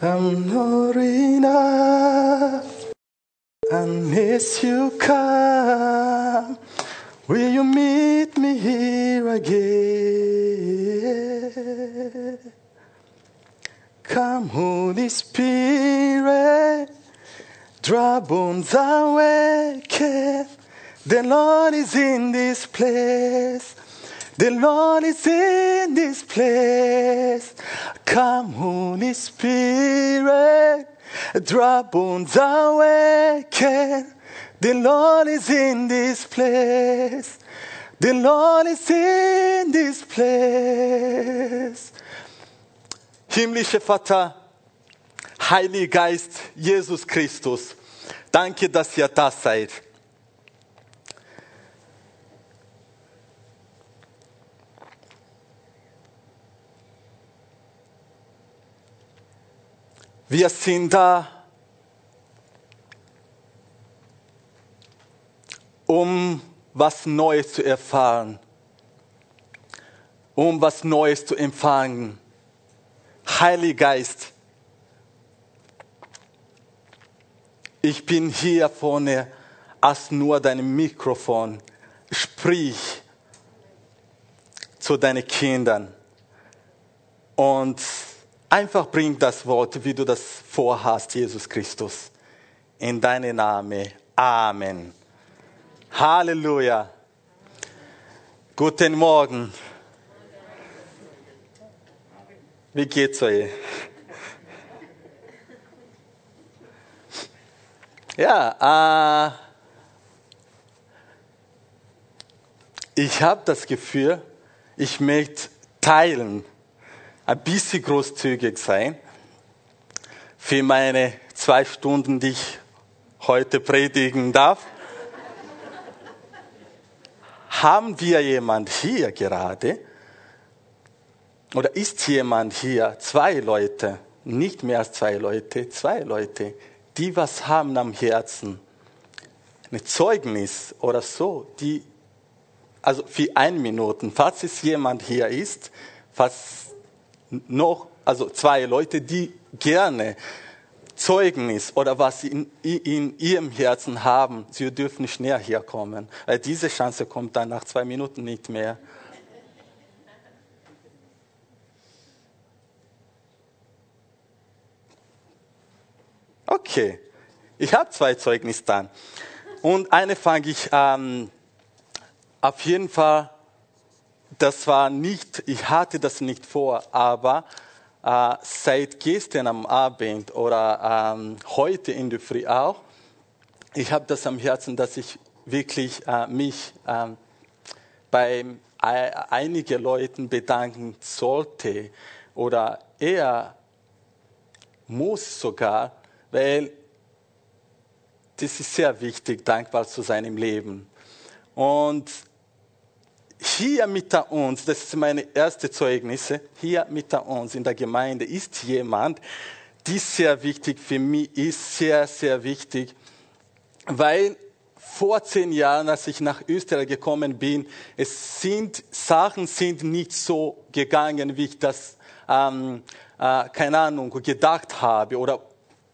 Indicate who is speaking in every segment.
Speaker 1: I'm not enough unless you come. Will you meet me here again? Come, Holy Spirit, dry bones awaken. The Lord is in this place. The Lord is in this place. Come, Holy Spirit, dry bones awaken. The Lord is in this place. The Lord is in this place. Himmlischer Vater, Heiliger Geist, Jesus Christus, danke, dass ihr da seid. Wir sind da, um was Neues zu erfahren, um was Neues zu empfangen. Heiliger Geist, ich bin hier vorne als nur dein Mikrofon. Sprich zu deinen Kindern und einfach bring das Wort, wie du das vorhast, Jesus Christus. In deinem Namen. Amen. Halleluja. Guten Morgen. Wie geht's euch? Ja, äh, ich habe das Gefühl, ich möchte teilen, ein bisschen großzügig sein für meine zwei Stunden, die ich heute predigen darf. Haben wir jemand hier gerade? Oder ist jemand hier, zwei Leute, nicht mehr als zwei Leute, zwei Leute, die was haben am Herzen? Ein Zeugnis oder so, die, also für ein Minuten, falls es jemand hier ist, falls noch, also zwei Leute, die gerne Zeugnis oder was sie in, in, ihrem Herzen haben, sie dürfen schnell herkommen. Weil diese Chance kommt dann nach zwei Minuten nicht mehr. Okay, ich habe zwei Zeugnisse dann. Und eine fange ich ähm, auf jeden Fall, das war nicht, ich hatte das nicht vor, aber äh, seit gestern am Abend oder ähm, heute in der Früh auch, ich habe das am Herzen, dass ich wirklich äh, mich äh, bei einigen Leuten bedanken sollte oder eher muss sogar, weil das ist sehr wichtig, dankbar zu sein im Leben. Und hier mit uns, das ist meine erste Zeugnisse, hier mit uns in der Gemeinde ist jemand, die sehr wichtig für mich ist, sehr, sehr wichtig, weil vor zehn Jahren, als ich nach Österreich gekommen bin, es sind Sachen sind nicht so gegangen, wie ich das, ähm, äh, keine Ahnung, gedacht habe oder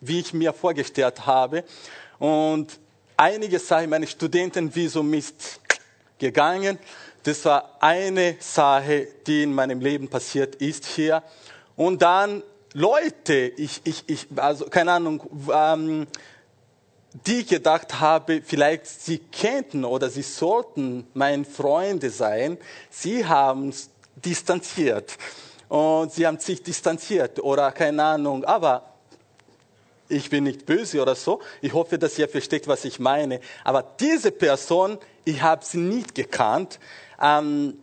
Speaker 1: wie ich mir vorgestellt habe. Und einige Sachen, meine Studentenvisum ist gegangen. Das war eine Sache, die in meinem Leben passiert ist hier. Und dann Leute, ich, ich, ich, also keine Ahnung, ähm, die gedacht habe, vielleicht sie könnten oder sie sollten meine Freunde sein, sie haben distanziert. Und sie haben sich distanziert oder keine Ahnung, aber ich bin nicht böse oder so. Ich hoffe, dass ihr versteht, was ich meine. Aber diese Person, ich habe sie nicht gekannt, ähm,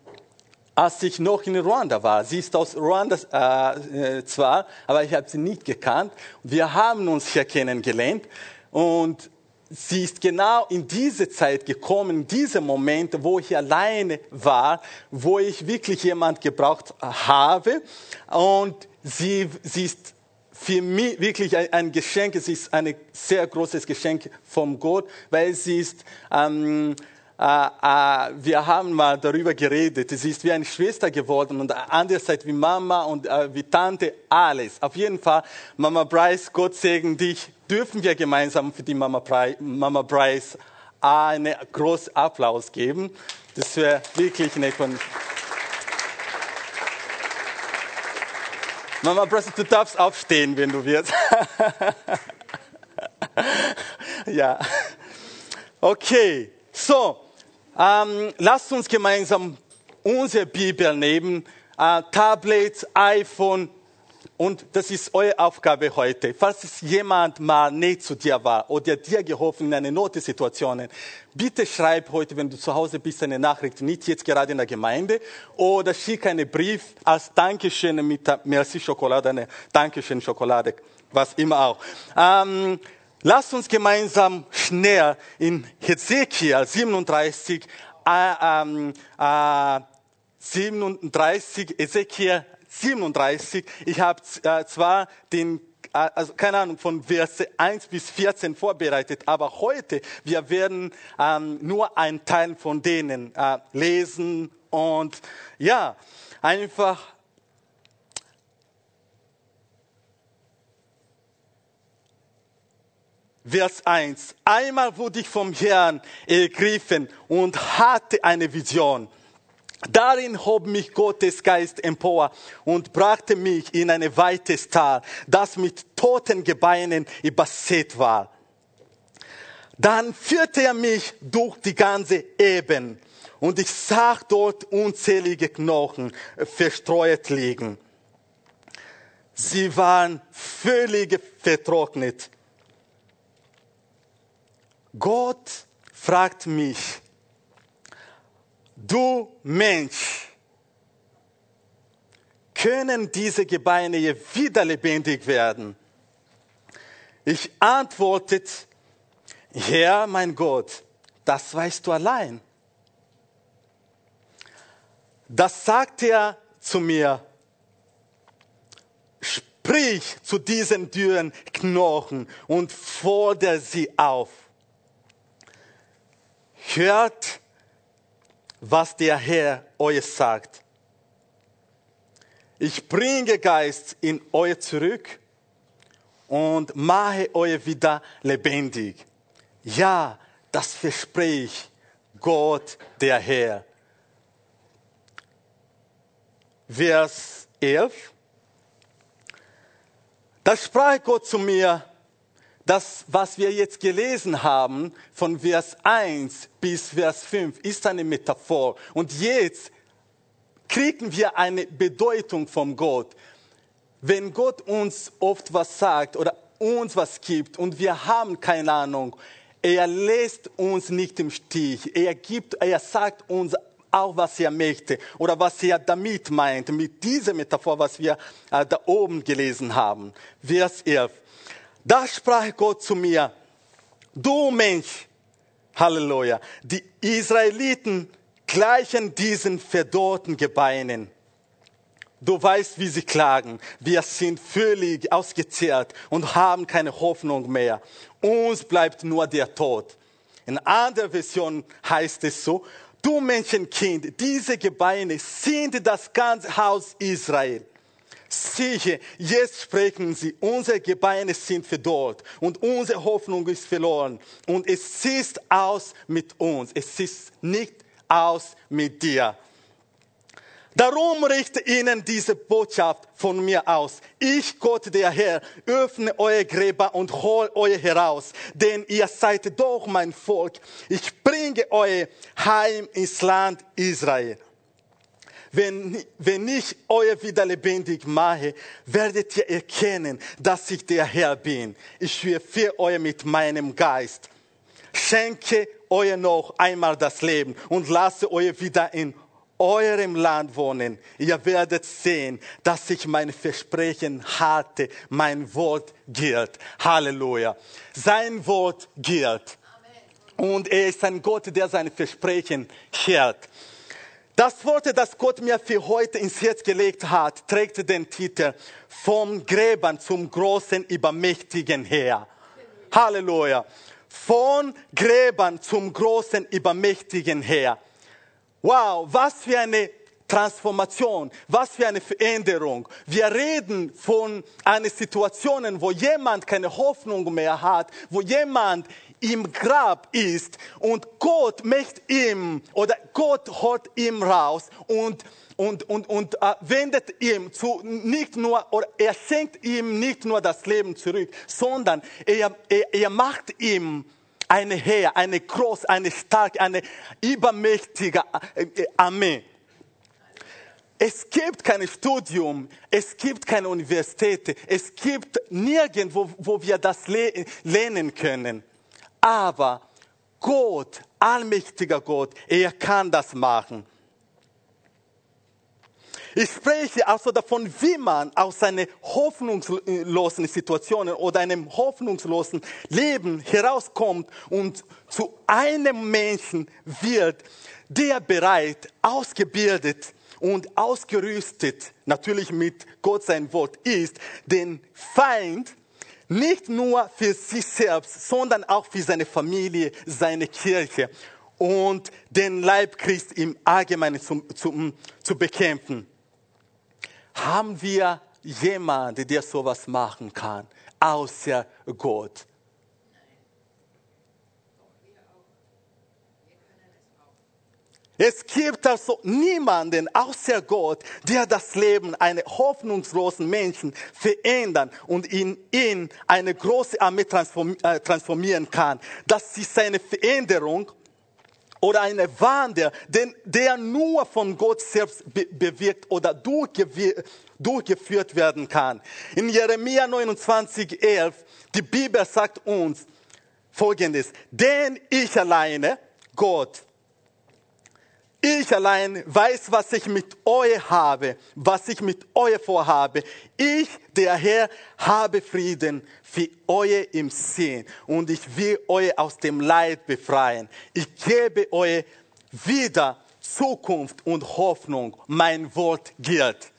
Speaker 1: als ich noch in Ruanda war. Sie ist aus Ruanda äh, äh zwar, aber ich habe sie nicht gekannt. Wir haben uns hier kennengelernt und sie ist genau in diese Zeit gekommen, in diese Momente, wo ich alleine war, wo ich wirklich jemand gebraucht habe. Und sie, sie ist für mich wirklich ein Geschenk. Es ist ein sehr großes Geschenk vom Gott, weil sie ist ähm, äh, äh, wir haben mal darüber geredet. Sie ist wie eine Schwester geworden und andererseits wie Mama und äh, wie Tante, alles. Auf jeden Fall, Mama Bryce, Gott segne dich, dürfen wir gemeinsam für die Mama, Bryce, Mama Bryce einen großen Applaus geben. Das wäre wirklich eine von Mama Bryce, du darfst aufstehen, wenn du willst. ja. Okay, so. Ähm, lasst uns gemeinsam unsere Bibel nehmen, äh, Tablet, iPhone, und das ist eure Aufgabe heute. Falls es jemand mal nicht zu dir war oder dir geholfen in einer Notsituation, bitte schreib heute, wenn du zu Hause bist, eine Nachricht, nicht jetzt gerade in der Gemeinde, oder schick einen Brief als Dankeschön mit der Merci Schokolade, eine Dankeschön Schokolade, was immer auch. Ähm, Lasst uns gemeinsam schnell in Hezekiel 37, äh, ähm, äh, 37, Ezekiel 37. Ich habe äh, zwar den äh, also keine Ahnung, von Verse 1 bis 14 vorbereitet, aber heute, wir werden ähm, nur einen Teil von denen äh, lesen und ja, einfach Vers 1. Einmal wurde ich vom Herrn ergriffen und hatte eine Vision. Darin hob mich Gottes Geist empor und brachte mich in ein weites Tal, das mit toten Gebeinen übersät war. Dann führte er mich durch die ganze Eben und ich sah dort unzählige Knochen verstreut liegen. Sie waren völlig vertrocknet Gott fragt mich, du Mensch, können diese Gebeine wieder lebendig werden? Ich antwortet, Herr, mein Gott, das weißt du allein. Das sagt er zu mir. Sprich zu diesen dürren Knochen und fordere sie auf hört, was der Herr euch sagt. Ich bringe Geist in euch zurück und mache euch wieder lebendig. Ja, das verspricht Gott, der Herr. Vers 11. Da sprach Gott zu mir, das, was wir jetzt gelesen haben, von Vers 1 bis Vers 5, ist eine Metaphor. Und jetzt kriegen wir eine Bedeutung von Gott. Wenn Gott uns oft was sagt oder uns was gibt und wir haben keine Ahnung, er lässt uns nicht im Stich. Er gibt, er sagt uns auch, was er möchte oder was er damit meint, mit dieser Metaphor, was wir äh, da oben gelesen haben. Vers 11. Da sprach Gott zu mir, du Mensch, Halleluja, die Israeliten gleichen diesen verdorrten Gebeinen. Du weißt, wie sie klagen. Wir sind völlig ausgezehrt und haben keine Hoffnung mehr. Uns bleibt nur der Tod. In anderer Version heißt es so, du Menschenkind, diese Gebeine sind das ganze Haus Israel. Siehe, jetzt sprechen sie, unsere Gebeine sind verdorrt und unsere Hoffnung ist verloren. Und es ist aus mit uns, es ist nicht aus mit dir. Darum richte ihnen diese Botschaft von mir aus. Ich, Gott der Herr, öffne eure Gräber und hol euch heraus, denn ihr seid doch mein Volk. Ich bringe euch heim ins Land Israel. Wenn, wenn ich euer wieder lebendig mache, werdet ihr erkennen, dass ich der Herr bin. Ich für euch mit meinem Geist. Schenke euch noch einmal das Leben und lasse euch wieder in eurem Land wohnen. Ihr werdet sehen, dass ich mein Versprechen halte, mein Wort gilt. Halleluja. Sein Wort gilt. Und er ist ein Gott, der sein Versprechen hält. Das Wort, das Gott mir für heute ins Herz gelegt hat, trägt den Titel Vom Gräbern zum großen, übermächtigen Herr. Halleluja. von Gräbern zum großen, übermächtigen Heer. Wow, was für eine Transformation, was für eine Veränderung. Wir reden von einer Situation, wo jemand keine Hoffnung mehr hat, wo jemand im Grab ist und Gott möchte ihm oder Gott holt ihm raus und und, und, und äh, wendet ihm zu nicht nur oder er schenkt ihm nicht nur das Leben zurück, sondern er, er, er macht ihm eine Heer, eine große, eine starke, eine übermächtige äh, Armee. Es gibt kein Studium, es gibt keine Universität, es gibt nirgendwo, wo wir das lernen können. Aber Gott, allmächtiger Gott, er kann das machen. Ich spreche also davon, wie man aus einer hoffnungslosen Situation oder einem hoffnungslosen Leben herauskommt und zu einem Menschen wird, der bereit, ausgebildet und ausgerüstet, natürlich mit Gott sein Wort, ist, den Feind nicht nur für sich selbst, sondern auch für seine Familie, seine Kirche und den Leib Christ im Allgemeinen zu, zu, zu bekämpfen. Haben wir jemanden, der sowas machen kann, außer Gott? Es gibt also niemanden außer Gott, der das Leben eines hoffnungslosen Menschen verändern und in ihn eine große Armee äh, transformieren kann. Das ist eine Veränderung oder eine Wandel, der nur von Gott selbst bewirkt oder durchgeführt werden kann. In Jeremia 29, 11, die Bibel sagt uns Folgendes, denn ich alleine, Gott, ich allein weiß, was ich mit euch habe, was ich mit euch vorhabe. Ich, der Herr, habe Frieden für euch im Sinn und ich will euch aus dem Leid befreien. Ich gebe euch wieder Zukunft und Hoffnung. Mein Wort gilt.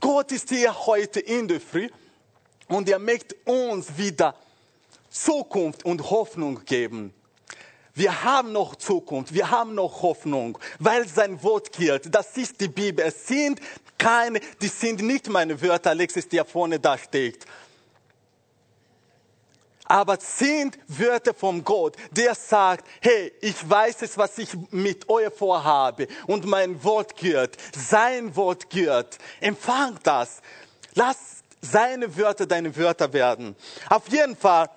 Speaker 1: Gott ist hier heute in der Früh und er möchte uns wieder Zukunft und Hoffnung geben. Wir haben noch Zukunft, wir haben noch Hoffnung, weil sein Wort gilt. Das ist die Bibel. Es sind keine, die sind nicht meine Wörter, Alexis, die vorne da steht. Aber sind Wörter von Gott, der sagt, hey, ich weiß es, was ich mit euch vorhabe und mein Wort gilt, sein Wort gilt. Empfang das. Lass seine Wörter deine Wörter werden. Auf jeden Fall,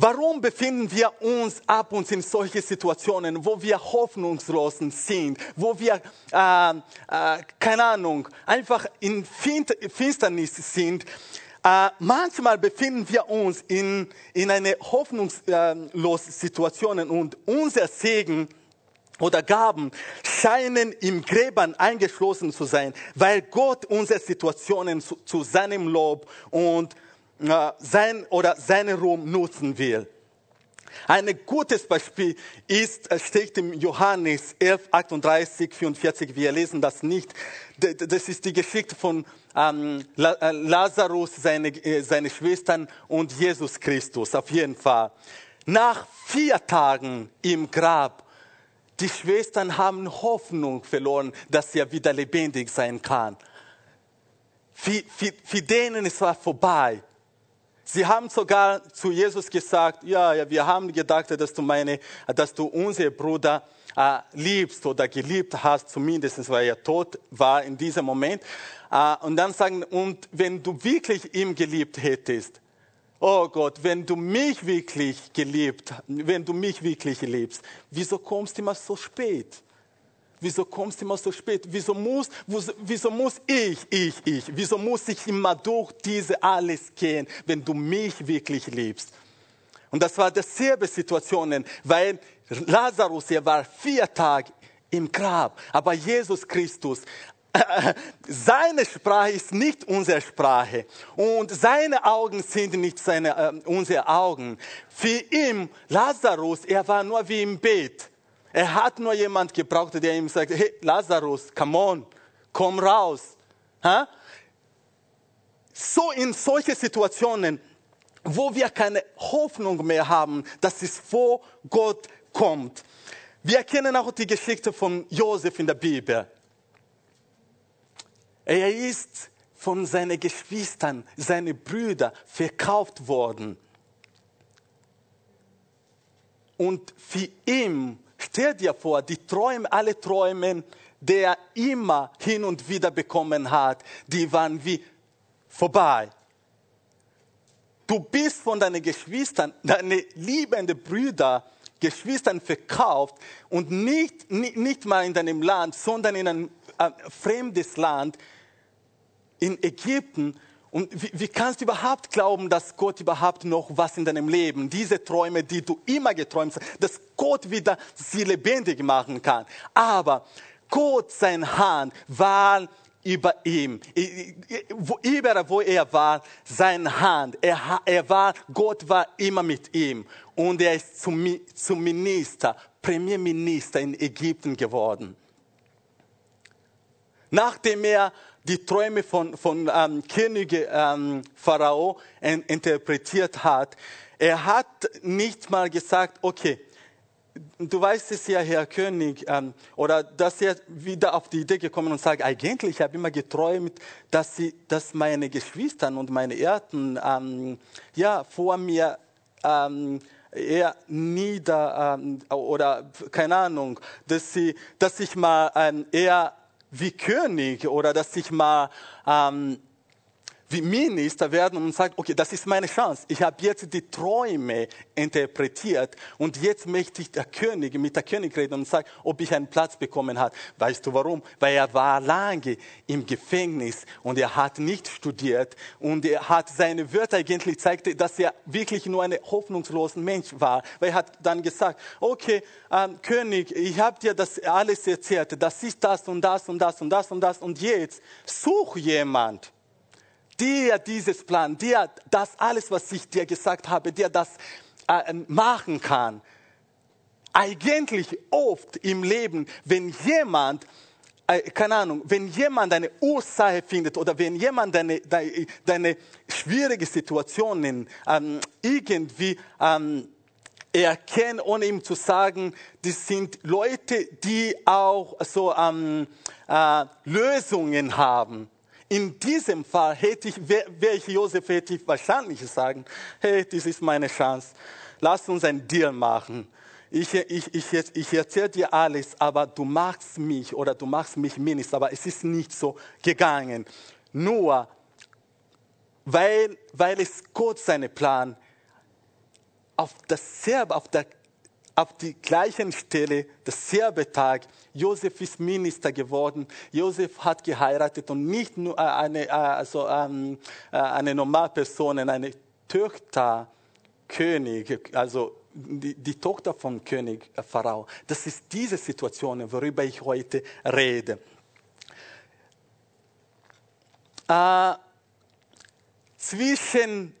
Speaker 1: Warum befinden wir uns ab und zu in solchen Situationen, wo wir hoffnungslos sind, wo wir, äh, äh, keine Ahnung, einfach in Finsternis sind? Äh, manchmal befinden wir uns in, in einer hoffnungslosen Situation und unser Segen oder Gaben scheinen im Gräbern eingeschlossen zu sein, weil Gott unsere Situationen zu, zu seinem Lob und sein oder seinen Ruhm nutzen will. Ein gutes Beispiel ist, steht im Johannes 11, 38, 44. Wir lesen das nicht. Das ist die Geschichte von ähm, äh, Lazarus, seine, äh, seine Schwestern und Jesus Christus. Auf jeden Fall. Nach vier Tagen im Grab, die Schwestern haben Hoffnung verloren, dass er wieder lebendig sein kann. Für, für, für denen es war vorbei. Sie haben sogar zu Jesus gesagt, ja, ja wir haben gedacht, dass du, meine, dass du unsere Bruder äh, liebst oder geliebt hast, zumindest weil er tot war in diesem Moment. Äh, und dann sagen, und wenn du wirklich ihm geliebt hättest, oh Gott, wenn du mich wirklich geliebt, wenn du mich wirklich liebst, wieso kommst du immer so spät? Wieso kommst du immer so spät? Wieso muss, wieso muss ich, ich, ich, wieso muss ich immer durch diese alles gehen, wenn du mich wirklich liebst? Und das war dieselbe Situation, weil Lazarus, er war vier Tage im Grab, aber Jesus Christus, seine Sprache ist nicht unsere Sprache und seine Augen sind nicht seine, äh, unsere Augen. Für ihn, Lazarus, er war nur wie im Bett. Er hat nur jemand gebraucht, der ihm sagt, hey Lazarus, come on, komm raus. Ha? So in solche Situationen wo wir keine Hoffnung mehr haben, dass es vor Gott kommt. Wir kennen auch die Geschichte von Josef in der Bibel. Er ist von seinen Geschwistern, seinen Brüdern verkauft worden. Und für ihn, stell dir vor, die Träume, alle Träume, die er immer hin und wieder bekommen hat, die waren wie vorbei. Du bist von deinen Geschwistern, deine liebenden Brüder, Geschwistern verkauft und nicht, nicht, nicht mal in deinem Land, sondern in ein äh, fremdes Land, in Ägypten. Und wie, wie kannst du überhaupt glauben, dass Gott überhaupt noch was in deinem Leben, diese Träume, die du immer geträumt hast, dass Gott wieder sie lebendig machen kann? Aber Gott, sein Hand, war über ihm. Überall, wo er war, seine Hand. Er, er war, Gott war immer mit ihm. Und er ist zum, zum Minister, Premierminister in Ägypten geworden. Nachdem er die Träume von, von ähm, König ähm, Pharao interpretiert hat, er hat nicht mal gesagt, okay, du weißt es ja, Herr König, ähm, oder dass er wieder auf die Idee gekommen und sagt, eigentlich habe ich immer geträumt, dass, sie, dass meine Geschwister und meine Erden ähm, ja, vor mir ähm, eher nieder ähm, oder keine Ahnung, dass, sie, dass ich mal ähm, eher wie König oder dass ich mal ähm, wie Minister werden und sagen, okay, das ist meine Chance. Ich habe jetzt die Träume interpretiert und jetzt möchte ich der König, mit der König reden und sagen, ob ich einen Platz bekommen habe. Weißt du warum? Weil er war lange im Gefängnis und er hat nicht studiert und er hat seine Wörter eigentlich zeigte, dass er wirklich nur ein hoffnungsloser Mensch war. Weil er hat dann gesagt, okay, ähm, König, ich habe dir das alles erzählt, das ist das und das und das und das und das und jetzt such jemand der dieses Plan, der das alles, was ich dir gesagt habe, der das äh, machen kann. Eigentlich oft im Leben, wenn jemand äh, keine Ahnung, wenn jemand eine Ursache findet oder wenn jemand deine, deine, deine schwierige Situationen ähm, irgendwie ähm, erkennt, ohne ihm zu sagen, das sind Leute, die auch so ähm, äh, Lösungen haben. In diesem Fall hätte ich, wäre ich Josef, hätte ich wahrscheinlich sagen, hey, das ist meine Chance. Lass uns einen Deal machen. Ich, ich, ich, ich erzähle dir alles, aber du machst mich oder du machst mich Minister. Aber es ist nicht so gegangen. Nur, weil, weil es Gott seinen Plan auf dasselbe, auf der auf die gleichen Stelle, derselbe Tag, Josef ist Minister geworden. Josef hat geheiratet und nicht nur äh, eine, äh, also, ähm, äh, eine normale Person, eine Tochter, König, also die, die, Tochter von König Pharao. Das ist diese Situation, worüber ich heute rede. Äh, zwischen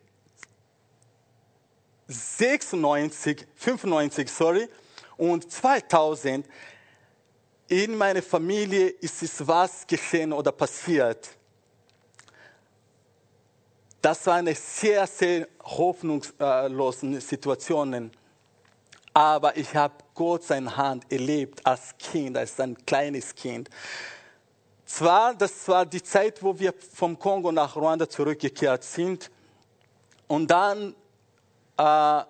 Speaker 1: 96, 95, sorry, und 2000 in meiner Familie ist es was geschehen oder passiert. Das war eine sehr, sehr hoffnungslose Situation. Aber ich habe Gott seine Hand erlebt als Kind, als ein kleines Kind. Zwar, das war die Zeit, wo wir vom Kongo nach Ruanda zurückgekehrt sind. Und dann äh,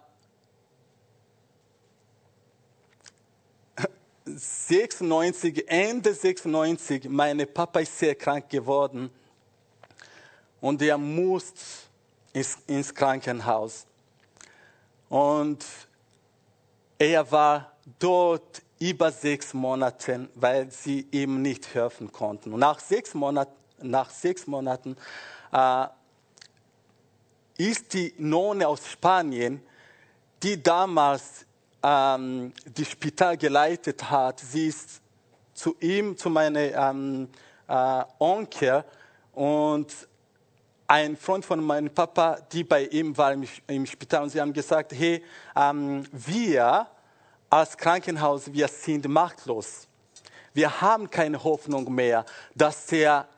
Speaker 1: 96, Ende 96, mein Papa ist sehr krank geworden und er musste ins, Krankenhaus. Und er war dort über sechs Monate, weil sie ihm nicht helfen konnten. Nach sechs Monaten, nach sechs Monaten äh, ist die Nonne aus Spanien, die damals ähm, die Spital geleitet hat. Sie ist zu ihm, zu meinem ähm, äh, Onkel und ein Freund von meinem Papa, die bei ihm war im, im Spital und sie haben gesagt, hey, ähm, wir als Krankenhaus, wir sind machtlos. Wir haben keine Hoffnung mehr, dass er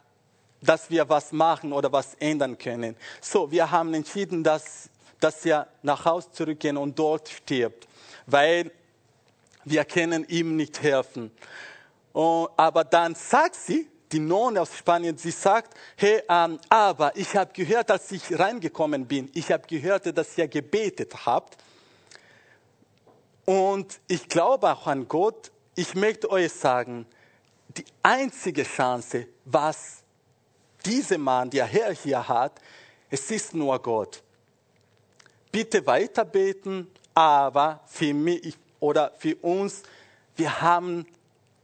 Speaker 1: dass wir was machen oder was ändern können. So, wir haben entschieden, dass, dass er nach Hause zurückgehen und dort stirbt, weil wir können ihm nicht helfen. Und, aber dann sagt sie, die Nonne aus Spanien, sie sagt, hey, ähm, aber ich habe gehört, als ich reingekommen bin, ich habe gehört, dass ihr gebetet habt. Und ich glaube auch an Gott. Ich möchte euch sagen, die einzige Chance, was dieser Mann, der Herr hier hat, es ist nur Gott. Bitte weiter beten, aber für mich oder für uns, wir haben,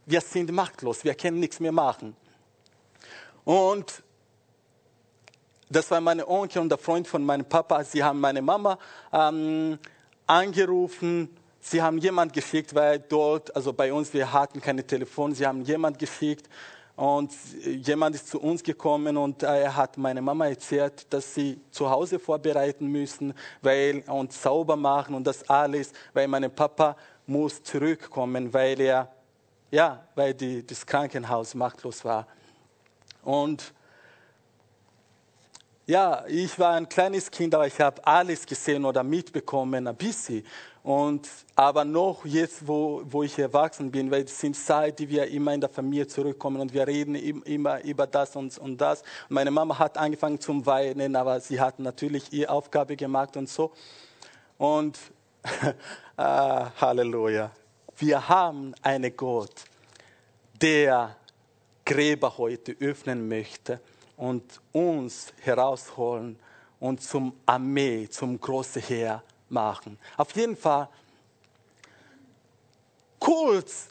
Speaker 1: wir sind machtlos, wir können nichts mehr machen. Und das war meine Onkel und der Freund von meinem Papa. Sie haben meine Mama ähm, angerufen. Sie haben jemand geschickt, weil dort, also bei uns, wir hatten keine Telefon. Sie haben jemand geschickt und jemand ist zu uns gekommen und er hat meine Mama erzählt, dass sie zu Hause vorbereiten müssen, weil und sauber machen und das alles, weil mein Papa muss zurückkommen, weil er ja, weil die, das Krankenhaus machtlos war. Und ja, ich war ein kleines Kind, aber ich habe alles gesehen oder mitbekommen, ein bisschen. Und, aber noch jetzt, wo, wo ich erwachsen bin, weil es sind Zeiten, die wir immer in der Familie zurückkommen und wir reden immer über das und, und das. Meine Mama hat angefangen zum Weinen, aber sie hat natürlich ihre Aufgabe gemacht und so. Und ah, Halleluja. Wir haben einen Gott, der Gräber heute öffnen möchte und uns herausholen und zum Armee, zum großen Heer machen. Auf jeden Fall, kurz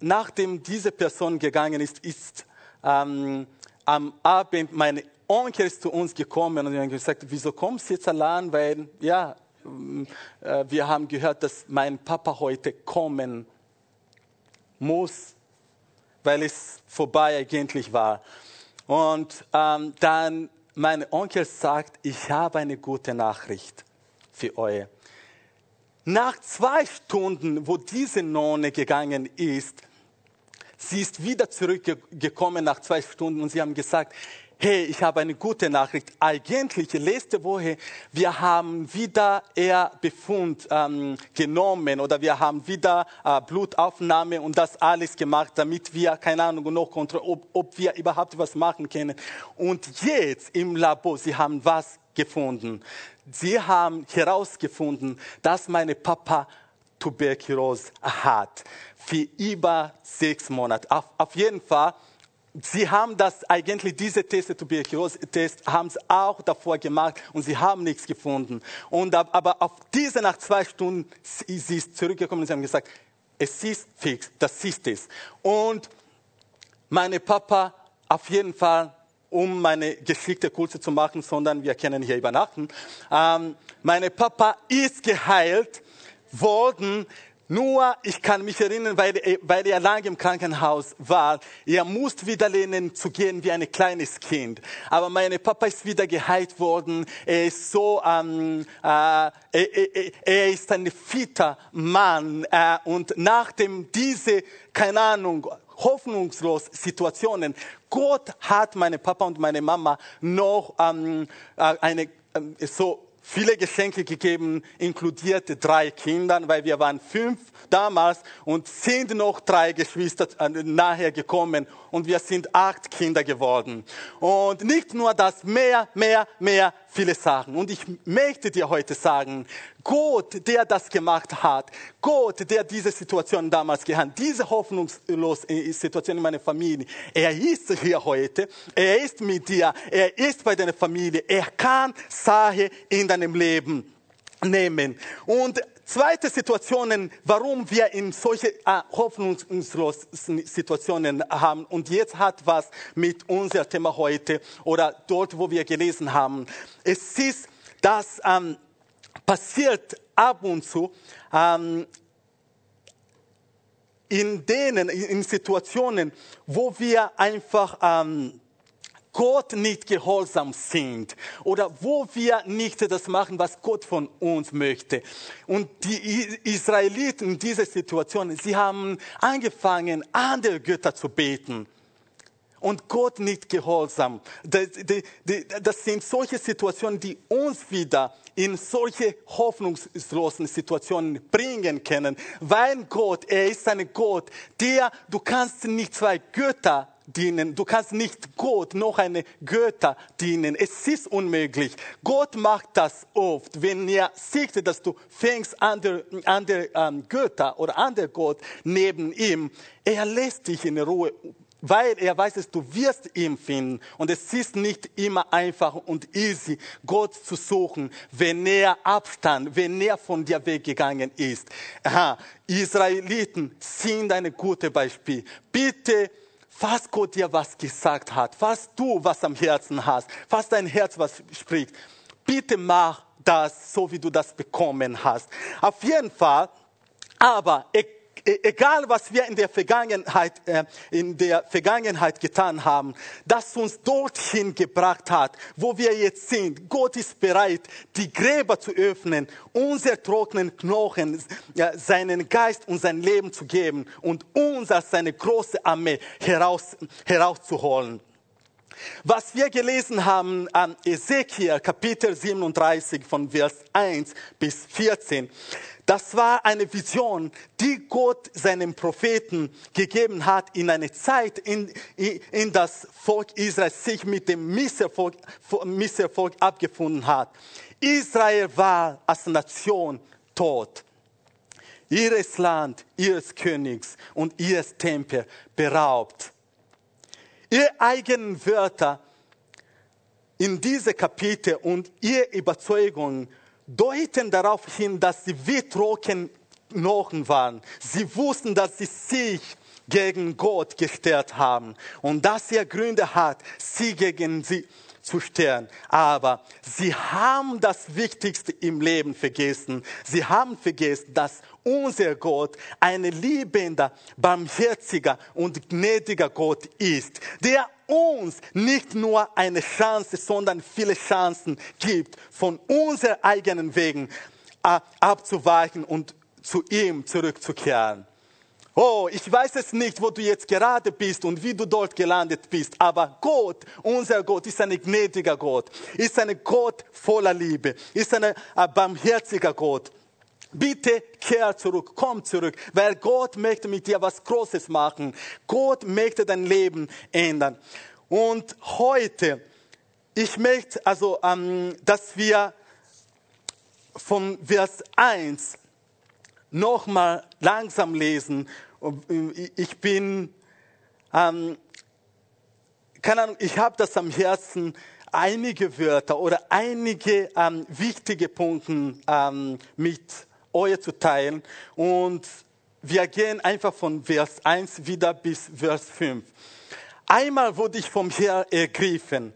Speaker 1: nachdem diese Person gegangen ist, ist ähm, am Abend mein Onkel ist zu uns gekommen und hat gesagt, wieso kommst du jetzt allein? Weil, ja, äh, wir haben gehört, dass mein Papa heute kommen muss weil es vorbei eigentlich war. Und ähm, dann mein Onkel sagt, ich habe eine gute Nachricht für euch. Nach zwei Stunden, wo diese Nonne gegangen ist, sie ist wieder zurückgekommen nach zwei Stunden und sie haben gesagt, hey, ich habe eine gute Nachricht. Eigentlich letzte Woche, wir haben wieder eher Befund ähm, genommen oder wir haben wieder äh, Blutaufnahme und das alles gemacht, damit wir, keine Ahnung, noch kontrollieren, ob, ob wir überhaupt was machen können. Und jetzt im Labor, sie haben was gefunden. Sie haben herausgefunden, dass meine Papa Tuberkulose hat. Für über sechs Monate. Auf, auf jeden Fall Sie haben das eigentlich, diese Teste, Tuberkulose-Test, haben sie auch davor gemacht und sie haben nichts gefunden. Und, aber auf diese nach zwei Stunden, sie ist zurückgekommen und sie haben gesagt, es ist fix, das ist es. Und meine Papa, auf jeden Fall, um meine Geschichte kurz zu machen, sondern wir können hier übernachten, ähm, meine Papa ist geheilt worden nur, ich kann mich erinnern, weil, er, weil er lange im Krankenhaus war, er musste wieder lernen zu gehen wie ein kleines Kind. Aber mein Papa ist wieder geheilt worden. Er ist so, ähm, äh, er, er, er, ist ein fitter Mann. Äh, und nachdem diese, keine Ahnung, hoffnungslos Situationen, Gott hat meine Papa und meine Mama noch ähm, äh, eine äh, so viele Geschenke gegeben, inkludierte drei Kinder, weil wir waren fünf damals und sind noch drei Geschwister äh, nachher gekommen und wir sind acht Kinder geworden. Und nicht nur das, mehr, mehr, mehr, viele Sachen. Und ich möchte dir heute sagen, Gott, der das gemacht hat, Gott, der diese Situation damals gehabt, diese hoffnungslose Situation in meiner Familie, er ist hier heute, er ist mit dir, er ist bei deiner Familie, er kann Sache in deinem Leben nehmen. Und Zweite Situationen, warum wir in solche äh, hoffnungslosen Situationen haben. Und jetzt hat was mit unserem Thema heute oder dort, wo wir gelesen haben. Es ist, dass ähm, passiert ab und zu ähm, in denen, in Situationen, wo wir einfach ähm, Gott nicht gehorsam sind oder wo wir nicht das machen, was Gott von uns möchte. Und die Israeliten in dieser Situation, sie haben angefangen, andere Götter zu beten. und Gott nicht gehorsam. Das, sind solche Situationen, die uns wieder in solche hoffnungslosen Situationen bringen können, weil Gott, er ist ein Gott, der, du kannst nicht zwei Götter dienen. Du kannst nicht Gott noch eine Götter dienen. Es ist unmöglich. Gott macht das oft. Wenn er sieht, dass du fängst andere, andere ähm, Götter oder andere Gott neben ihm, er lässt dich in Ruhe weil er weiß, dass du wirst ihn finden. Und es ist nicht immer einfach und easy, Gott zu suchen, wenn er Abstand, wenn er von dir weggegangen ist. Aha, Israeliten sind ein gutes Beispiel. Bitte falls Gott dir was gesagt hat, falls du was am Herzen hast, falls dein Herz was spricht, bitte mach das, so wie du das bekommen hast. Auf jeden Fall, aber egal was wir in der Vergangenheit, äh, in der Vergangenheit getan haben, das uns dorthin gebracht hat, wo wir jetzt sind. Gott ist bereit, die Gräber zu öffnen, unser trockenen Knochen, seinen Geist und sein Leben zu geben und uns als seine große Armee heraus, herauszuholen. Was wir gelesen haben an Ezekiel Kapitel 37 von Vers 1 bis 14, das war eine Vision, die Gott seinem Propheten gegeben hat in einer Zeit, in, in das Volk Israel sich mit dem Misserfolg, Misserfolg abgefunden hat. Israel war als Nation tot. Ihres Land, ihres Königs und ihres Tempel beraubt. Ihre eigenen Wörter in diese Kapitel und ihre Überzeugungen deuten darauf hin, dass sie wie trocken Knochen waren. Sie wussten, dass sie sich gegen Gott gestellt haben und dass er Gründe hat, sie gegen sie zu stellen. Aber sie haben das Wichtigste im Leben vergessen. Sie haben vergessen, dass unser Gott ein liebender, barmherziger und gnädiger Gott ist, der uns nicht nur eine Chance, sondern viele Chancen gibt, von unseren eigenen Wegen äh, abzuweichen und zu ihm zurückzukehren. Oh, ich weiß es nicht, wo du jetzt gerade bist und wie du dort gelandet bist, aber Gott, unser Gott, ist ein gnädiger Gott, ist ein Gott voller Liebe, ist ein barmherziger Gott. Bitte kehr zurück, komm zurück, weil Gott möchte mit dir was Großes machen. Gott möchte dein Leben ändern. Und heute, ich möchte also, ähm, dass wir von Vers 1 nochmal langsam lesen äh, ich bin, ähm, keine Ahnung, ich habe das am Herzen, einige Wörter oder einige ähm, wichtige Punkte ähm, mit euch zu teilen. Und wir gehen einfach von Vers 1 wieder bis Vers 5. Einmal wurde ich vom Herrn ergriffen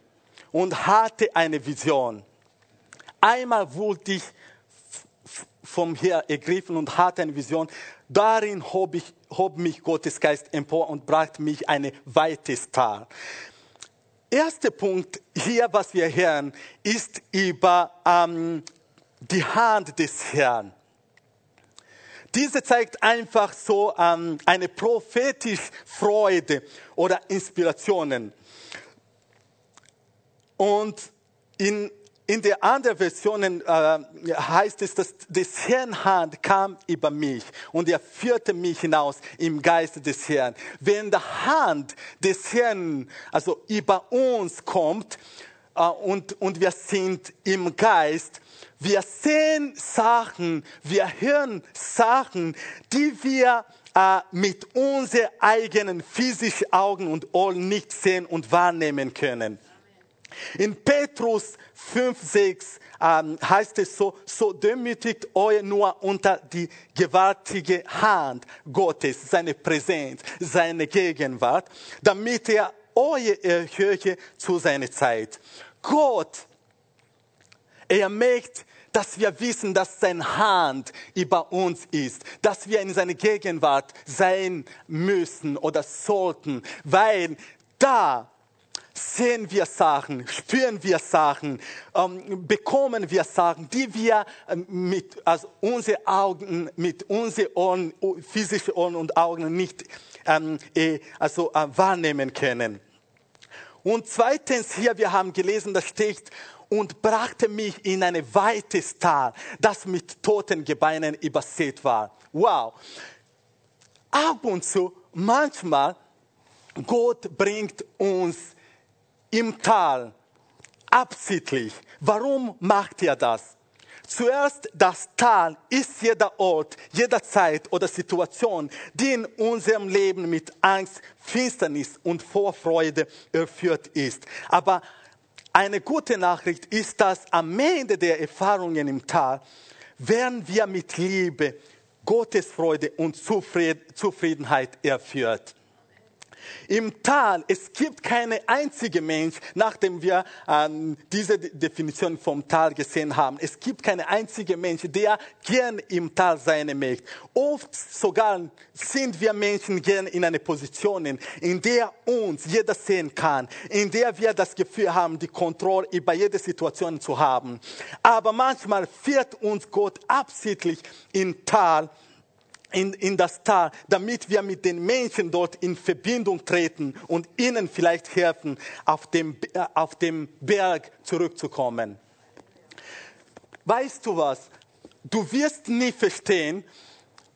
Speaker 1: und hatte eine Vision. Einmal wurde ich vom Herrn ergriffen und hatte eine Vision. Darin hob, ich, hob mich Gottes Geist empor und brachte mich eine weite Tal. Erster Punkt hier, was wir hören, ist über ähm, die Hand des Herrn. Diese zeigt einfach so ähm, eine prophetische Freude oder Inspirationen. Und in in der anderen Version äh, heißt es, dass des Herrn Hand kam über mich und er führte mich hinaus im Geiste des Herrn. Wenn die Hand des Herrn also über uns kommt äh, und, und wir sind im Geist, wir sehen Sachen, wir hören Sachen, die wir äh, mit unseren eigenen physischen Augen und Ohren nicht sehen und wahrnehmen können. In Petrus 5, 6 ähm, heißt es so, so demütigt euch nur unter die gewaltige Hand Gottes, seine Präsenz, seine Gegenwart, damit er euch erhöhe zu seiner Zeit. Gott, er möchte, dass wir wissen, dass seine Hand über uns ist, dass wir in seiner Gegenwart sein müssen oder sollten, weil da sehen wir Sachen, spüren wir Sachen, ähm, bekommen wir Sachen, die wir ähm, mit also unseren Augen, mit unseren Ohren, physischen Ohren und Augen nicht ähm, eh, also, äh, wahrnehmen können. Und zweitens hier, wir haben gelesen, da steht, und brachte mich in ein weites Tal, das mit toten Gebeinen übersät war. Wow. Ab und zu, manchmal, Gott bringt uns im Tal absichtlich. Warum macht er das? Zuerst das Tal ist jeder Ort, jeder Zeit oder Situation, die in unserem Leben mit Angst, Finsternis und Vorfreude erfüllt ist. Aber eine gute Nachricht ist, dass am Ende der Erfahrungen im Tal werden wir mit Liebe, Gottesfreude und Zufriedenheit erfüllt. Im Tal, es gibt keine einzige Mensch, nachdem wir ähm, diese Definition vom Tal gesehen haben, es gibt keine einzige Mensch, der gern im Tal sein möchte. Oft sogar sind wir Menschen gern in einer Position, in der uns jeder sehen kann, in der wir das Gefühl haben, die Kontrolle über jede Situation zu haben. Aber manchmal führt uns Gott absichtlich im Tal, in, in das Tal, damit wir mit den Menschen dort in Verbindung treten und ihnen vielleicht helfen, auf dem, äh, auf dem Berg zurückzukommen. Weißt du was? Du wirst nie verstehen,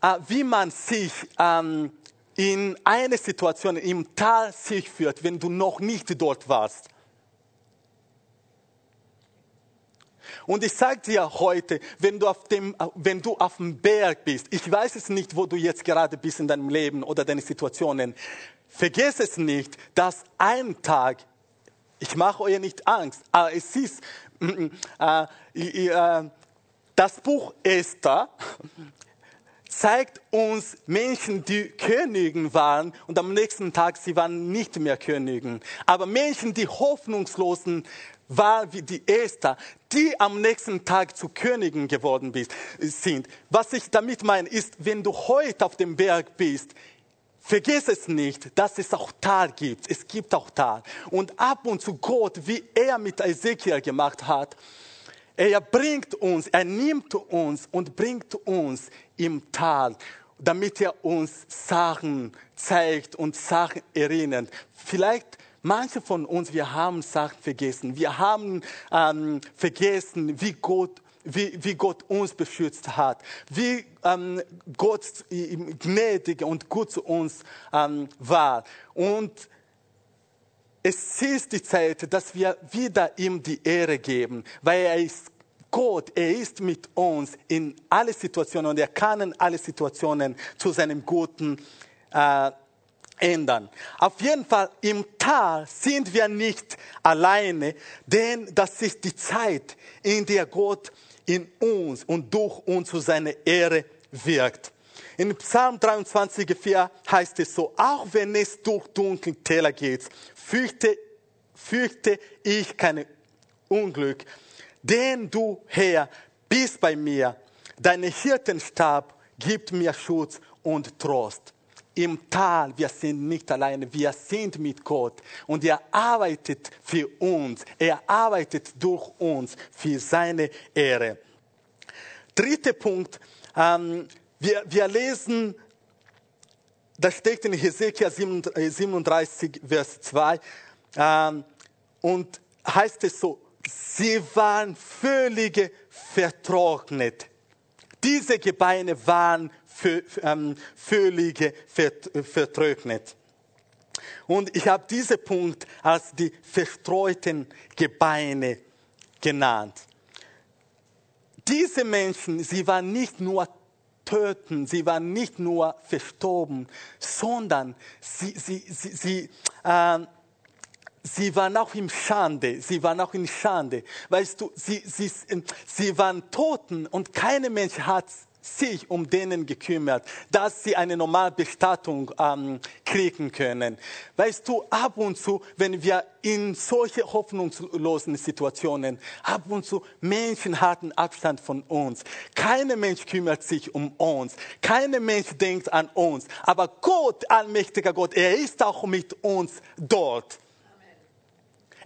Speaker 1: äh, wie man sich ähm, in eine Situation im Tal sich führt, wenn du noch nicht dort warst. Und ich sage dir heute, wenn du, auf dem, wenn du auf dem Berg bist, ich weiß es nicht, wo du jetzt gerade bist in deinem Leben oder deine Situationen, vergiss es nicht, dass ein Tag, ich mache euch nicht Angst, aber es ist, äh, äh, das Buch Esther zeigt uns Menschen, die Königen waren und am nächsten Tag sie waren nicht mehr Königen. Aber Menschen, die hoffnungslosen war wie die Esther, die am nächsten Tag zu Königen geworden bist, sind. Was ich damit meine, ist, wenn du heute auf dem Berg bist, vergiss es nicht, dass es auch Tal gibt. Es gibt auch Tal. Und ab und zu Gott, wie er mit Ezekiel gemacht hat, er bringt uns, er nimmt uns und bringt uns im Tal, damit er uns Sachen zeigt und Sachen erinnert. Vielleicht Manche von uns, wir haben Sachen vergessen. Wir haben ähm, vergessen, wie Gott, wie, wie Gott uns beschützt hat, wie ähm, Gott gnädig und gut zu uns ähm, war. Und es ist die Zeit, dass wir wieder ihm die Ehre geben, weil er ist Gott, er ist mit uns in alle Situationen und er kann in alle Situationen zu seinem Guten äh, ändern. Auf jeden Fall im Tal sind wir nicht alleine, denn das ist die Zeit, in der Gott in uns und durch uns zu seiner Ehre wirkt. In Psalm 23, 4 heißt es so, auch wenn es durch dunkle Täler geht, fürchte, fürchte ich kein Unglück, denn du, Herr, bist bei mir. Dein Hirtenstab gibt mir Schutz und Trost im Tal, wir sind nicht alleine, wir sind mit Gott und er arbeitet für uns, er arbeitet durch uns für seine Ehre. Dritter Punkt, ähm, wir, wir lesen, da steht in Hesekiel 37, Vers 2, ähm, und heißt es so, sie waren völlig vertrocknet. Diese Gebeine waren für, ähm, völlig vertrocknet. Und ich habe diesen Punkt als die verstreuten Gebeine genannt. Diese Menschen, sie waren nicht nur töten, sie waren nicht nur verstorben, sondern sie, sie, sie, sie, äh, sie waren auch in Schande, sie waren auch in Schande. Weißt du, sie, sie, sie waren Toten und kein Mensch hat sich um denen gekümmert, dass sie eine normale Bestattung ähm, kriegen können. Weißt du, ab und zu, wenn wir in solche hoffnungslosen Situationen, ab und zu Menschen hatten Abstand von uns. Kein Mensch kümmert sich um uns. Kein Mensch denkt an uns. Aber Gott, allmächtiger Gott, er ist auch mit uns dort.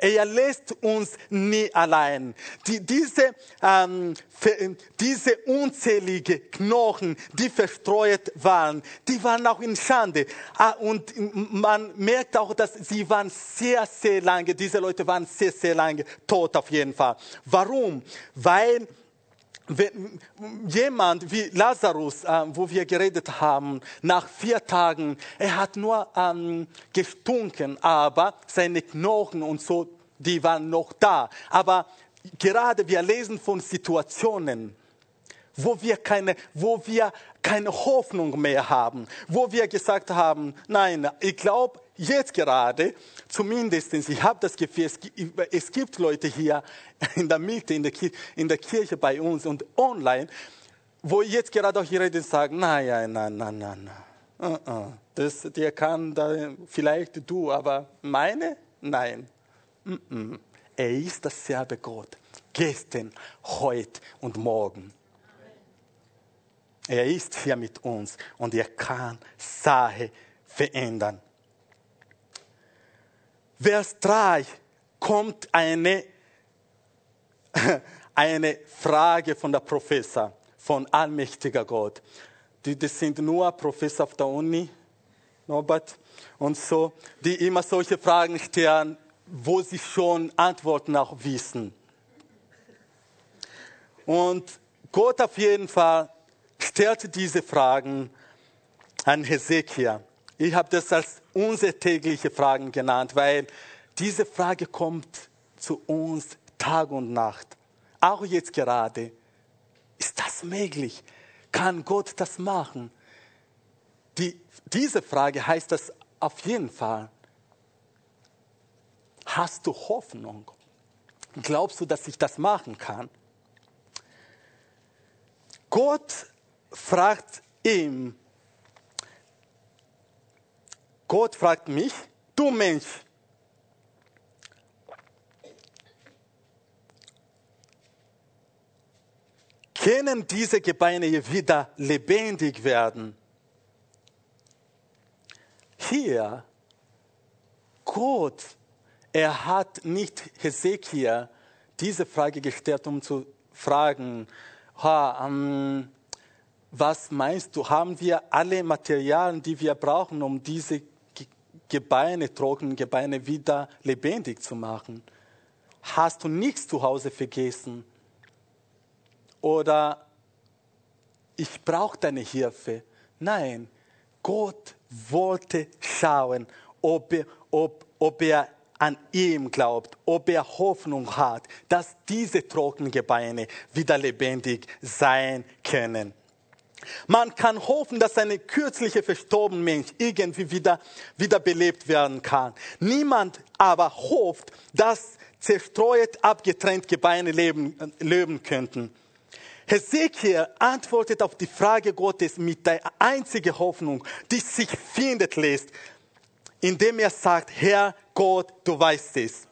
Speaker 1: Er lässt uns nie allein. Die, diese, ähm, diese unzählige Knochen, die verstreut waren, die waren auch in Schande. Ah, und man merkt auch, dass sie waren sehr, sehr lange, diese Leute waren sehr, sehr lange tot auf jeden Fall. Warum? Weil wenn jemand wie Lazarus, äh, wo wir geredet haben, nach vier Tagen, er hat nur ähm, gestunken, aber seine Knochen und so, die waren noch da. Aber gerade wir lesen von Situationen, wo wir keine, wo wir keine Hoffnung mehr haben, wo wir gesagt haben, nein, ich glaube jetzt gerade, zumindest, ich habe das Gefühl, es, gibt Leute hier in der Mitte, in der, in der Kirche bei uns und online, wo jetzt gerade auch hier reden sagen, nein, nein, nein, nein, nein. Uh -uh. Das, der kann da, vielleicht du, aber meine? Nein. Er ist dasselbe Gott. Gestern, heute und morgen. Er ist hier mit uns und er kann Sache verändern. Vers 3 kommt eine, eine Frage von der Professor, von allmächtiger Gott. Die, das sind nur Professor auf der Uni, Norbert, und so, die immer solche Fragen stellen, wo sie schon Antworten auch wissen. Und Gott auf jeden Fall stellte diese Fragen an Hesekiah. Ich habe das als unsere tägliche Fragen genannt, weil diese Frage kommt zu uns Tag und Nacht. Auch jetzt gerade. Ist das möglich? Kann Gott das machen? Die, diese Frage heißt das auf jeden Fall. Hast du Hoffnung? Glaubst du, dass ich das machen kann? Gott fragt ihm, Gott fragt mich, du Mensch, können diese Gebeine wieder lebendig werden? Hier, Gott, er hat nicht Hesekiah diese Frage gestellt, um zu fragen, ha, ähm, was meinst du, haben wir alle Materialien, die wir brauchen, um diese Gebeine, trockenen Gebeine wieder lebendig zu machen? Hast du nichts zu Hause vergessen? Oder ich brauche deine Hilfe? Nein, Gott wollte schauen, ob er, ob, ob er an ihm glaubt, ob er Hoffnung hat, dass diese trockenen Gebeine wieder lebendig sein können. Man kann hoffen, dass ein kürzlich verstorbener Mensch irgendwie wieder, wieder belebt werden kann. Niemand aber hofft, dass zerstreut, abgetrennt Gebeine leben, leben könnten. Hesekiel antwortet auf die Frage Gottes mit der einzigen Hoffnung, die sich findet lässt, indem er sagt, Herr Gott, du weißt es.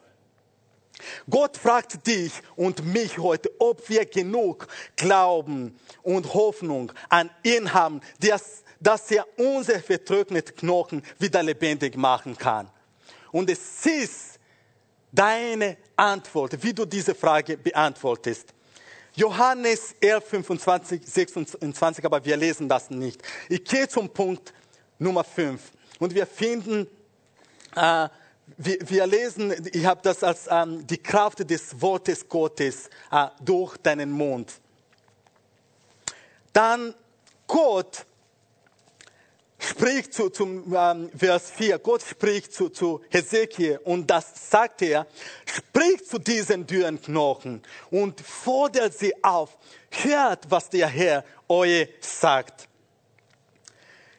Speaker 1: Gott fragt dich und mich heute, ob wir genug Glauben und Hoffnung an ihn haben, dass, er unsere vertrockneten Knochen wieder lebendig machen kann. Und es ist deine Antwort, wie du diese Frage beantwortest. Johannes 11, 25, 26, aber wir lesen das nicht. Ich gehe zum Punkt Nummer 5 und wir finden äh, wir, wir lesen, ich habe das als ähm, die Kraft des Wortes Gottes äh, durch deinen Mund. Dann Gott spricht zu, zum ähm, Vers 4, Gott spricht zu, zu Hesekiel und das sagt er, spricht zu diesen dürren Knochen und fordert sie auf, hört, was der Herr euch sagt.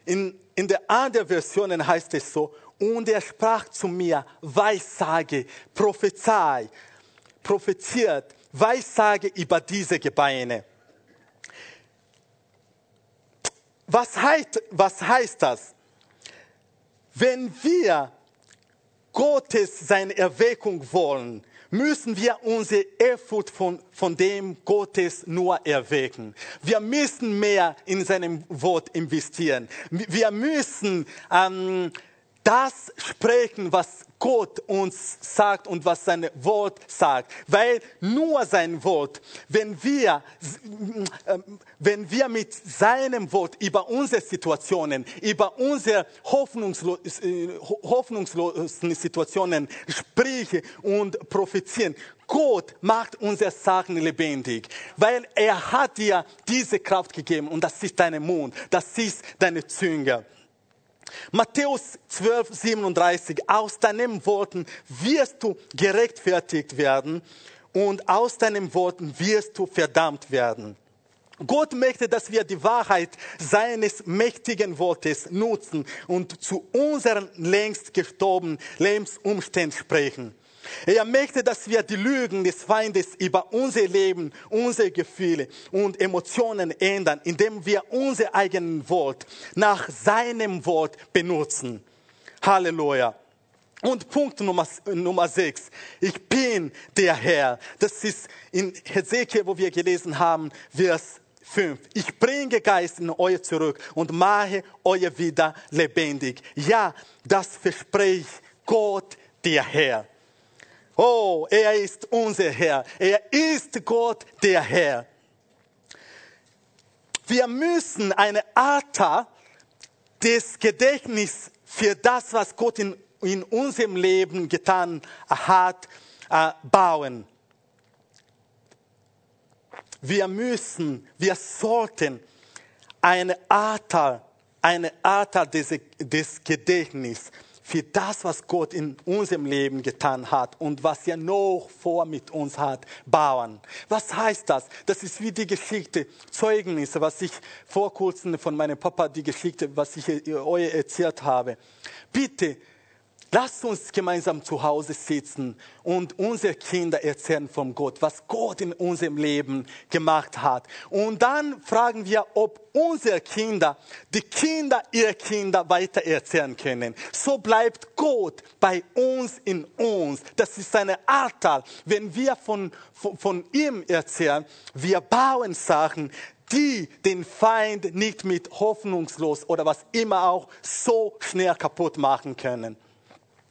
Speaker 1: In, in der anderen Version heißt es so, und er sprach zu mir, Weissage, prophezei, propheziert, Weissage über diese Gebeine. Was heißt, was heißt das? Wenn wir Gottes seine Erweckung wollen, müssen wir unsere Ehrfurcht von, von dem Gottes nur erwecken. Wir müssen mehr in seinem Wort investieren. Wir müssen ähm, das sprechen, was Gott uns sagt und was sein Wort sagt. Weil nur sein Wort, wenn wir, äh, wenn wir mit seinem Wort über unsere Situationen, über unsere hoffnungslo äh, hoffnungslosen Situationen sprechen und prophezieren, Gott macht unsere Sachen lebendig, weil er hat dir diese Kraft gegeben und das ist dein Mund, das ist deine Zunge. Matthäus 12, 37, aus deinen Worten wirst du gerechtfertigt werden und aus deinen Worten wirst du verdammt werden. Gott möchte, dass wir die Wahrheit seines mächtigen Wortes nutzen und zu unseren längst gestorbenen Lebensumständen sprechen. Er möchte, dass wir die Lügen des Feindes über unser Leben, unsere Gefühle und Emotionen ändern, indem wir unser eigenes Wort nach seinem Wort benutzen. Halleluja. Und Punkt Nummer, Nummer 6. Ich bin der Herr. Das ist in Hesekiel, wo wir gelesen haben, Vers 5. Ich bringe Geist in euch zurück und mache euch wieder lebendig. Ja, das verspricht Gott, der Herr. Oh, er ist unser Herr. Er ist Gott, der Herr. Wir müssen eine Art des Gedächtnisses für das, was Gott in, in unserem Leben getan hat, äh, bauen. Wir müssen, wir sollten eine Art, eine Art des, des Gedächtnisses für das, was Gott in unserem Leben getan hat und was er noch vor mit uns hat, bauen. Was heißt das? Das ist wie die Geschichte, Zeugnisse, was ich vor kurzem von meinem Papa, die Geschichte, was ich euch erzählt habe. Bitte Lasst uns gemeinsam zu Hause sitzen und unsere Kinder erzählen von Gott, was Gott in unserem Leben gemacht hat. Und dann fragen wir, ob unsere Kinder die Kinder ihrer Kinder weiter erzählen können. So bleibt Gott bei uns in uns. Das ist eine Art, wenn wir von, von, von ihm erzählen, wir bauen Sachen, die den Feind nicht mit hoffnungslos oder was immer auch so schnell kaputt machen können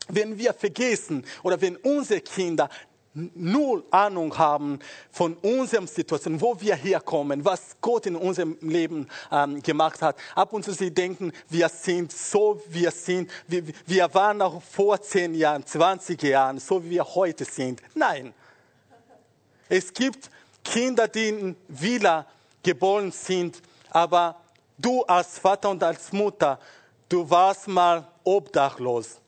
Speaker 1: wenn wir vergessen oder wenn unsere Kinder null Ahnung haben von unserer Situation, wo wir herkommen, was Gott in unserem Leben ähm, gemacht hat. Ab und zu sie denken, wir sind so, wir sind. Wir, wir waren auch vor zehn Jahren, 20 Jahren, so wie wir heute sind. Nein. Es gibt Kinder, die in Villa geboren sind, aber du als Vater und als Mutter, du warst mal obdachlos.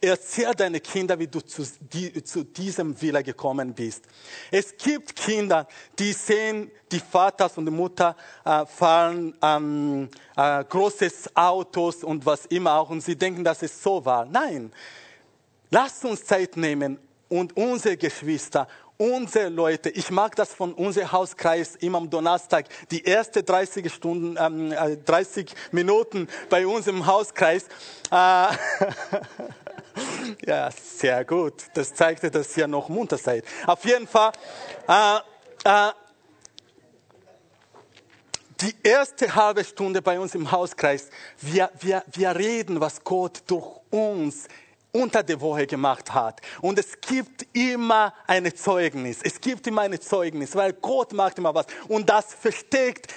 Speaker 1: Erzähl deine Kinder, wie du zu, die, zu diesem Villa gekommen bist. Es gibt Kinder, die sehen, die Vater und die Mutter äh, fahren ähm, äh, großes Autos und was immer auch und sie denken, dass es so war. Nein, lasst uns Zeit nehmen und unsere Geschwister unsere Leute, ich mag das von unserem Hauskreis immer am Donnerstag, die erste 30 Stunden, ähm, 30 äh, Minuten bei uns im Hauskreis. Äh, ja, sehr gut. Das zeigte, dass ihr noch munter seid. Auf jeden Fall, äh, äh, die erste halbe Stunde bei uns im Hauskreis, wir, wir, wir reden, was Gott durch uns unter der Woche gemacht hat. Und es gibt immer eine Zeugnis. Es gibt immer eine Zeugnis, weil Gott macht immer was. Und das versteckt,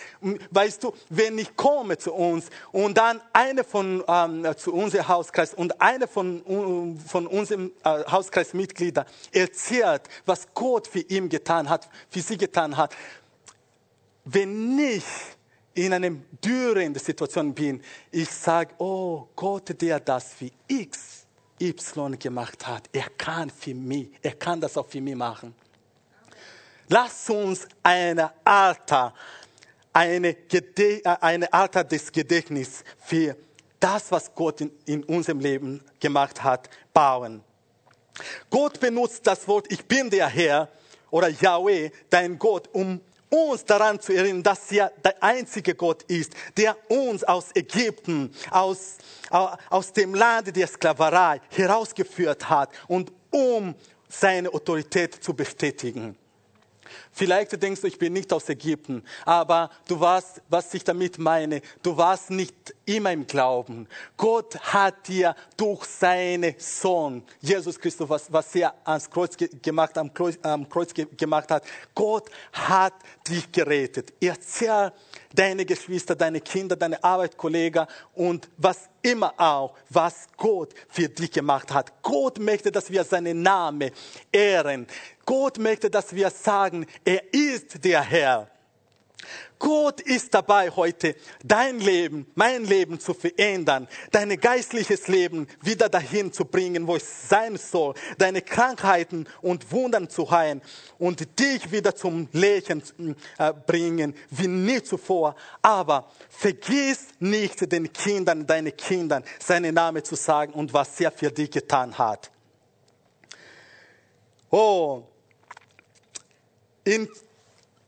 Speaker 1: weißt du, wenn ich komme zu uns und dann eine von ähm, zu unserem Hauskreis und eine von, von unserem äh, Hauskreismitgliedern erzählt, was Gott für ihn getan hat, für sie getan hat. Wenn ich in einem dürren Situation bin, ich sage, oh Gott, der das für X Y gemacht hat. Er kann für mich, er kann das auch für mich machen. Lass uns eine Alter, eine, Gede eine Alter des Gedächtnisses für das, was Gott in, in unserem Leben gemacht hat, bauen. Gott benutzt das Wort, ich bin der Herr oder Yahweh, dein Gott, um uns daran zu erinnern, dass er der einzige Gott ist, der uns aus Ägypten, aus, aus dem Land der Sklaverei herausgeführt hat und um seine Autorität zu bestätigen. Vielleicht denkst du, ich bin nicht aus Ägypten, aber du weißt, was ich damit meine. Du warst nicht immer im Glauben. Gott hat dir durch seinen Sohn, Jesus Christus, was, was er ans Kreuz gemacht, am Kreuz, am Kreuz gemacht hat, Gott hat dich gerettet. Erzähl deine Geschwister, deine Kinder, deine Arbeitskollegen und was immer auch, was Gott für dich gemacht hat. Gott möchte, dass wir seinen Namen ehren. Gott möchte, dass wir sagen, er ist der Herr. Gott ist dabei heute, dein Leben, mein Leben zu verändern, dein geistliches Leben wieder dahin zu bringen, wo es sein soll, deine Krankheiten und Wundern zu heilen und dich wieder zum Lächeln äh, bringen, wie nie zuvor. Aber vergiss nicht den Kindern, deine Kindern, seinen Namen zu sagen und was er für dich getan hat. Oh, in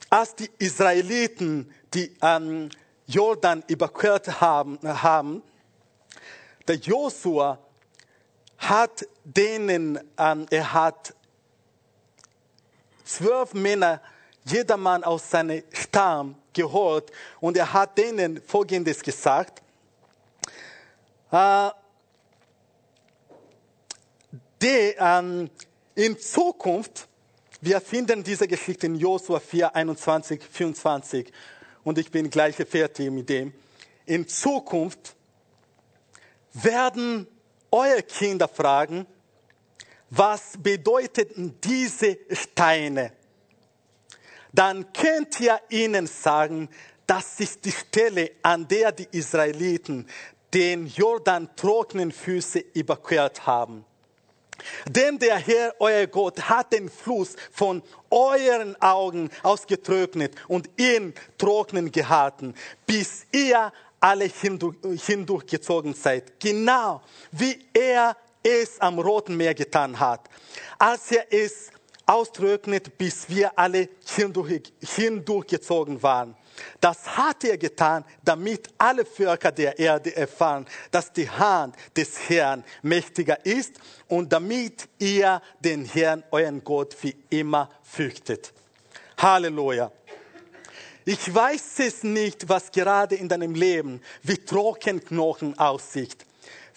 Speaker 1: als die Israeliten die ähm, Jordan überquert haben, haben der Josua hat denen, ähm, er hat zwölf Männer, jedermann aus seinem Stamm geholt und er hat denen Folgendes gesagt. Äh, die, ähm, in Zukunft wir finden diese Geschichte in Josua 4, 21, 24 und ich bin gleich fertig mit dem. In Zukunft werden eure Kinder fragen, was bedeuteten diese Steine? Dann könnt ihr ihnen sagen, das ist die Stelle, an der die Israeliten den Jordan trockenen Füße überquert haben. Denn der Herr, euer Gott, hat den Fluss von euren Augen ausgetrocknet und ihn trocknen gehalten, bis ihr alle hindurchgezogen seid. Genau wie er es am Roten Meer getan hat. Als er es austrocknet, bis wir alle hindurchgezogen waren. Das hat er getan, damit alle Völker der Erde erfahren, dass die Hand des Herrn mächtiger ist und damit ihr den Herrn, euren Gott, wie immer fürchtet. Halleluja. Ich weiß es nicht, was gerade in deinem Leben wie Trockenknochen aussieht.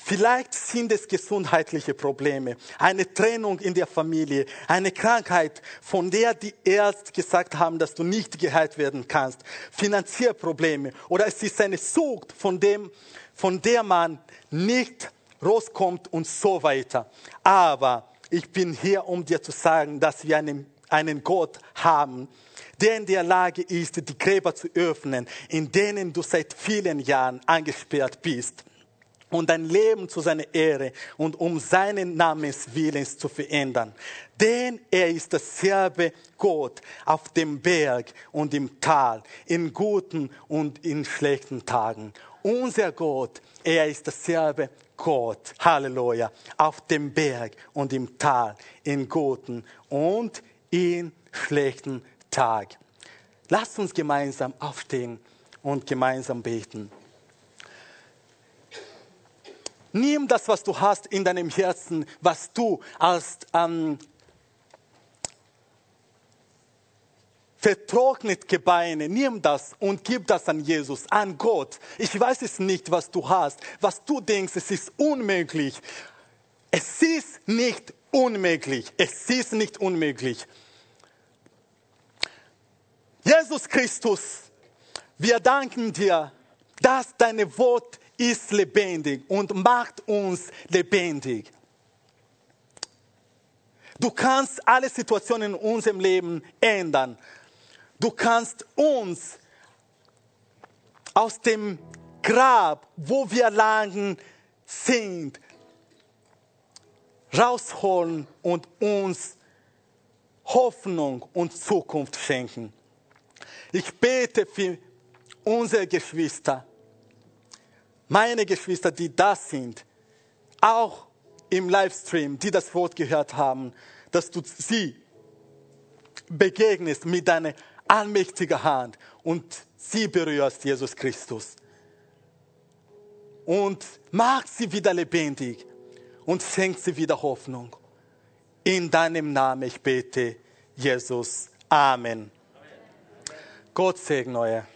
Speaker 1: Vielleicht sind es gesundheitliche Probleme, eine Trennung in der Familie, eine Krankheit, von der die Ärzte gesagt haben, dass du nicht geheilt werden kannst, finanzielle Probleme oder es ist eine Sucht, von, dem, von der man nicht rauskommt und so weiter. Aber ich bin hier, um dir zu sagen, dass wir einen, einen Gott haben, der in der Lage ist, die Gräber zu öffnen, in denen du seit vielen Jahren angesperrt bist und dein Leben zu seiner Ehre und um seinen Namens Willens zu verändern. Denn er ist dasselbe Gott auf dem Berg und im Tal, in guten und in schlechten Tagen. Unser Gott, er ist dasselbe Gott, Halleluja, auf dem Berg und im Tal, in guten und in schlechten Tagen. Lasst uns gemeinsam aufstehen und gemeinsam beten. Nimm das, was du hast in deinem Herzen, was du als ähm, vertrocknet Gebeine, nimm das und gib das an Jesus, an Gott. Ich weiß es nicht, was du hast, was du denkst, es ist unmöglich. Es ist nicht unmöglich. Es ist nicht unmöglich. Jesus Christus, wir danken dir, dass deine Wort ist lebendig und macht uns lebendig. Du kannst alle Situationen in unserem Leben ändern. Du kannst uns aus dem Grab, wo wir lagen sind, rausholen und uns Hoffnung und Zukunft schenken. Ich bete für unsere Geschwister, meine Geschwister, die da sind, auch im Livestream, die das Wort gehört haben, dass du sie begegnest mit deiner allmächtigen Hand und sie berührst, Jesus Christus. Und mach sie wieder lebendig und schenk sie wieder Hoffnung. In deinem Namen ich bete, Jesus. Amen. Gott segne euch.